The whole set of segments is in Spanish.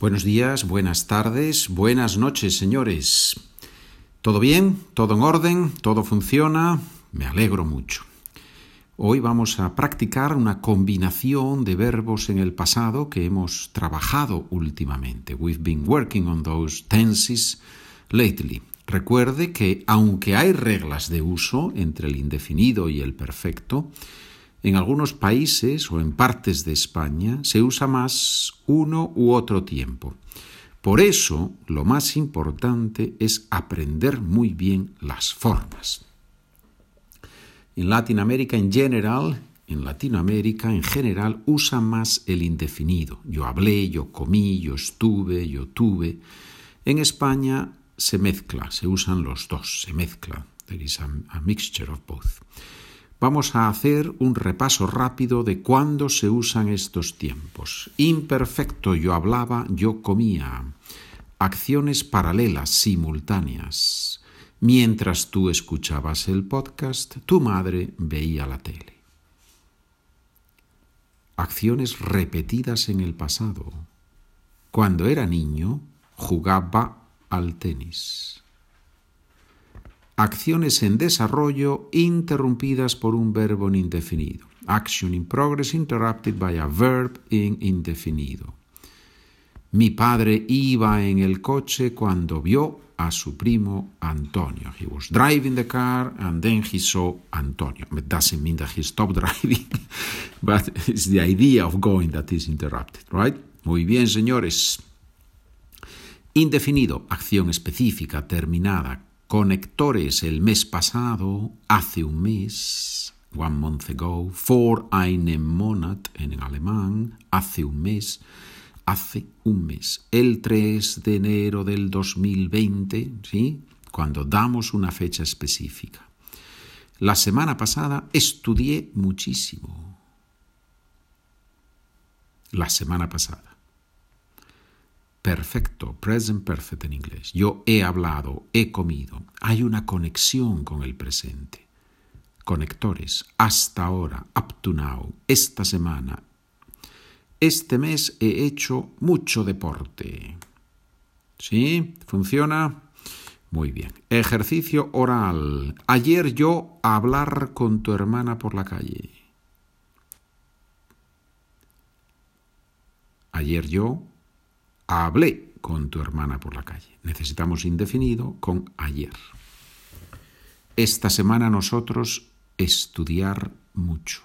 Buenos días, buenas tardes, buenas noches, señores. ¿Todo bien? ¿Todo en orden? ¿Todo funciona? Me alegro mucho. Hoy vamos a practicar una combinación de verbos en el pasado que hemos trabajado últimamente. We've been working on those tenses lately. Recuerde que aunque hay reglas de uso entre el indefinido y el perfecto, en algunos países o en partes de España se usa más uno u otro tiempo. Por eso, lo más importante es aprender muy bien las formas. En Latinoamérica en general, en Latinoamérica en general usa más el indefinido. Yo hablé, yo comí, yo estuve, yo tuve. En España se mezcla, se usan los dos, se mezcla. There is a, a mixture of both. Vamos a hacer un repaso rápido de cuándo se usan estos tiempos. Imperfecto yo hablaba, yo comía. Acciones paralelas, simultáneas. Mientras tú escuchabas el podcast, tu madre veía la tele. Acciones repetidas en el pasado. Cuando era niño, jugaba al tenis acciones en desarrollo interrumpidas por un verbo en indefinido. Action in progress interrupted by a verb in indefinido. Mi padre iba en el coche cuando vio a su primo Antonio. He was driving the car and then he saw Antonio. It doesn't mean that he stopped driving, but it's the idea of going that is interrupted, right? Muy bien, señores. Indefinido, acción específica, terminada, conectores el mes pasado, hace un mes, one month ago, vor einem Monat en alemán, hace un mes, hace un mes, el 3 de enero del 2020, ¿sí? cuando damos una fecha específica. La semana pasada estudié muchísimo. La semana pasada perfecto, present perfect en inglés. Yo he hablado, he comido. Hay una conexión con el presente. Conectores, hasta ahora, up to now, esta semana. Este mes he hecho mucho deporte. ¿Sí? ¿Funciona? Muy bien. Ejercicio oral. Ayer yo hablar con tu hermana por la calle. Ayer yo hablé con tu hermana por la calle. Necesitamos indefinido con ayer. Esta semana nosotros estudiar mucho.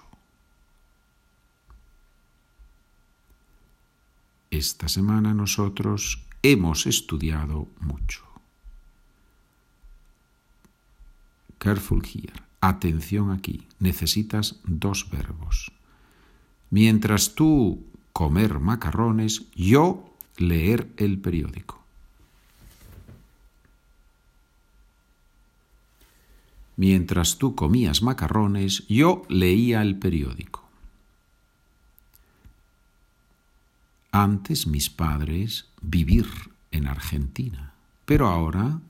Esta semana nosotros hemos estudiado mucho. Careful here. Atención aquí. Necesitas dos verbos. Mientras tú comer macarrones, yo leer el periódico. Mientras tú comías macarrones, yo leía el periódico. Antes mis padres vivir en Argentina, pero ahora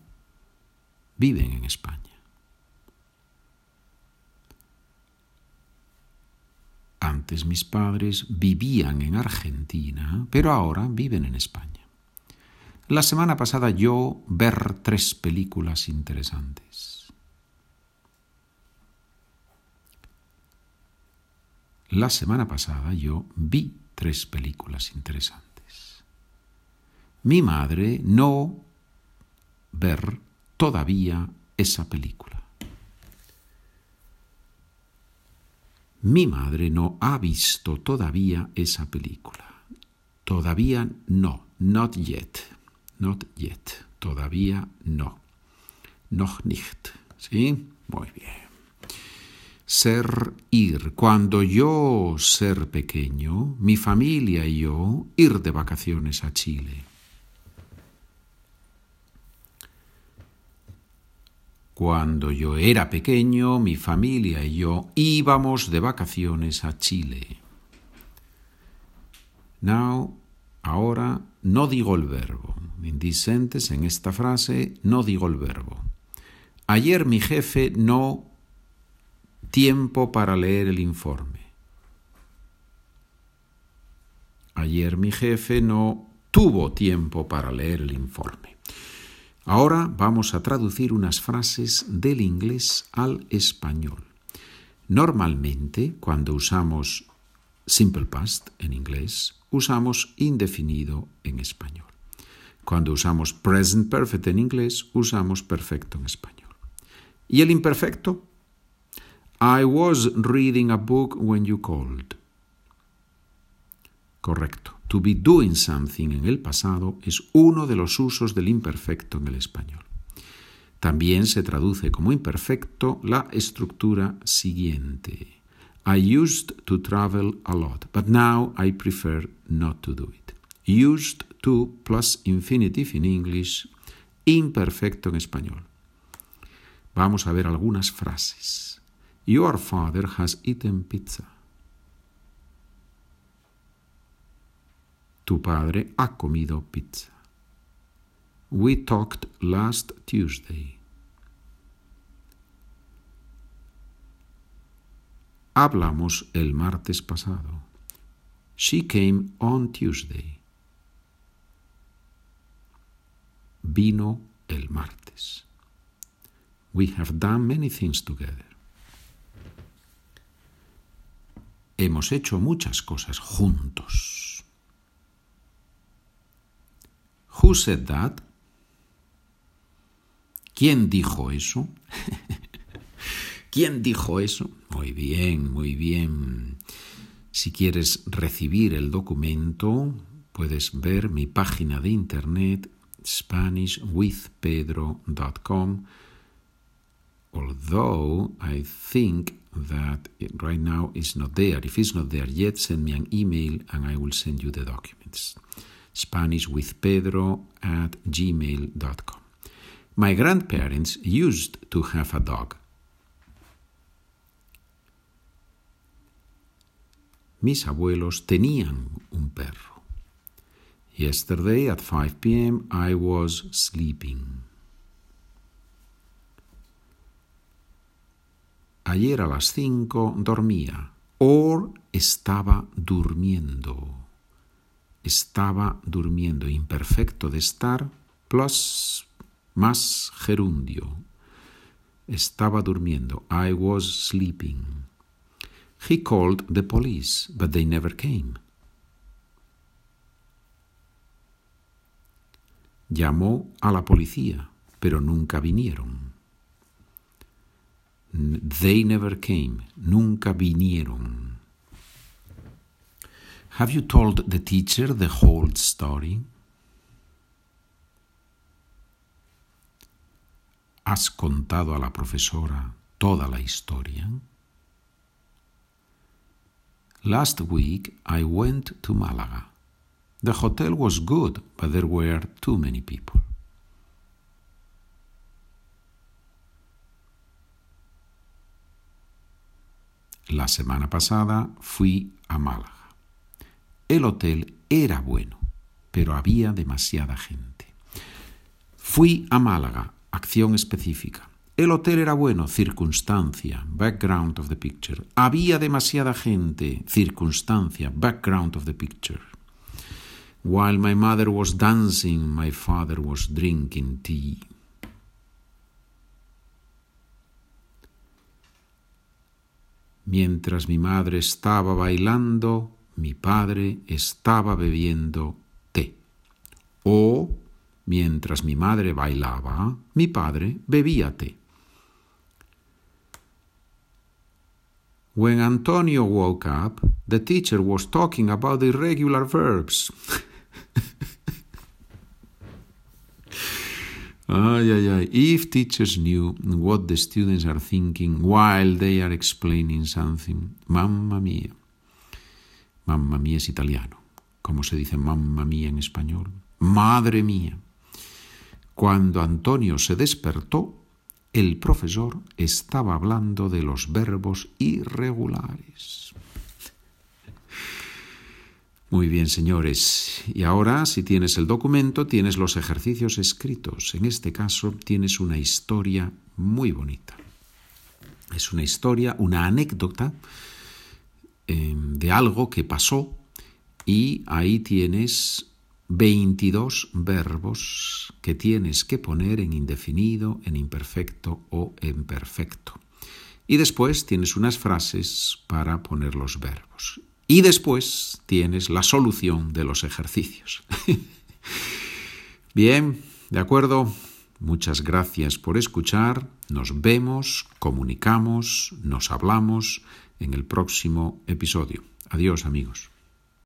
viven en España. Mis padres vivían en Argentina, pero ahora viven en España. La semana pasada yo ver tres películas interesantes. La semana pasada yo vi tres películas interesantes. Mi madre no ver todavía esa película. Mi madre no ha visto todavía esa película. Todavía no. Not yet. Not yet. Todavía no. Noch nicht. ¿Sí? Muy bien. Ser, ir. Cuando yo ser pequeño, mi familia y yo ir de vacaciones a Chile. Cuando yo era pequeño, mi familia y yo íbamos de vacaciones a Chile. Now, ahora no digo el verbo. In en esta frase, no digo el verbo. Ayer mi jefe no tiempo para leer el informe. Ayer mi jefe no tuvo tiempo para leer el informe. Ahora vamos a traducir unas frases del inglés al español. Normalmente, cuando usamos simple past en inglés, usamos indefinido en español. Cuando usamos present perfect en inglés, usamos perfecto en español. ¿Y el imperfecto? I was reading a book when you called. Correcto. To be doing something en el pasado es uno de los usos del imperfecto en el español. También se traduce como imperfecto la estructura siguiente. I used to travel a lot, but now I prefer not to do it. Used to plus infinitive in English, imperfecto en español. Vamos a ver algunas frases. Your father has eaten pizza. Tu padre ha comido pizza. We talked last Tuesday. Hablamos el martes pasado. She came on Tuesday. Vino el martes. We have done many things together. Hemos hecho muchas cosas juntos. Who said that? ¿Quién dijo eso? ¿Quién dijo eso? Muy bien, muy bien. Si quieres recibir el documento, puedes ver mi página de internet SpanishWithPedro.com. Although I think that right now is not there. If it's not there yet, send me an email and I will send you the documents. SpanishWithPedro at gmail.com. My grandparents used to have a dog. Mis abuelos tenían un perro. Yesterday at 5 p.m. I was sleeping. Ayer a las 5 dormía. Or estaba durmiendo. Estaba durmiendo. Imperfecto de estar plus más gerundio. Estaba durmiendo. I was sleeping. He called the police, but they never came. Llamó a la policía, pero nunca vinieron. They never came. Nunca vinieron. Have you told the teacher the whole story? ¿Has contado a la profesora toda la historia? Last week I went to Malaga. The hotel was good, but there were too many people. La semana pasada fui a Málaga. El hotel era bueno, pero había demasiada gente. Fui a Málaga acción específica. El hotel era bueno, circunstancia, background of the picture. Había demasiada gente, circunstancia, background of the picture. While my mother was dancing, my father was drinking tea. Mientras mi madre estaba bailando, mi padre estaba bebiendo té. O Mientras mi madre bailaba, mi padre bebía té. When Antonio woke up, the teacher was talking about irregular verbs. ay, ay, ay. If teachers knew what the students are thinking while they are explaining something, mamma mía. Mamma mía es italiano. ¿Cómo se dice mamma mía en español? Madre mía. Cuando Antonio se despertó, el profesor estaba hablando de los verbos irregulares. Muy bien, señores. Y ahora, si tienes el documento, tienes los ejercicios escritos. En este caso, tienes una historia muy bonita. Es una historia, una anécdota eh, de algo que pasó y ahí tienes 22 verbos que tienes que poner en indefinido, en imperfecto o en perfecto. Y después tienes unas frases para poner los verbos. Y después tienes la solución de los ejercicios. Bien, de acuerdo. Muchas gracias por escuchar. Nos vemos, comunicamos, nos hablamos en el próximo episodio. Adiós amigos.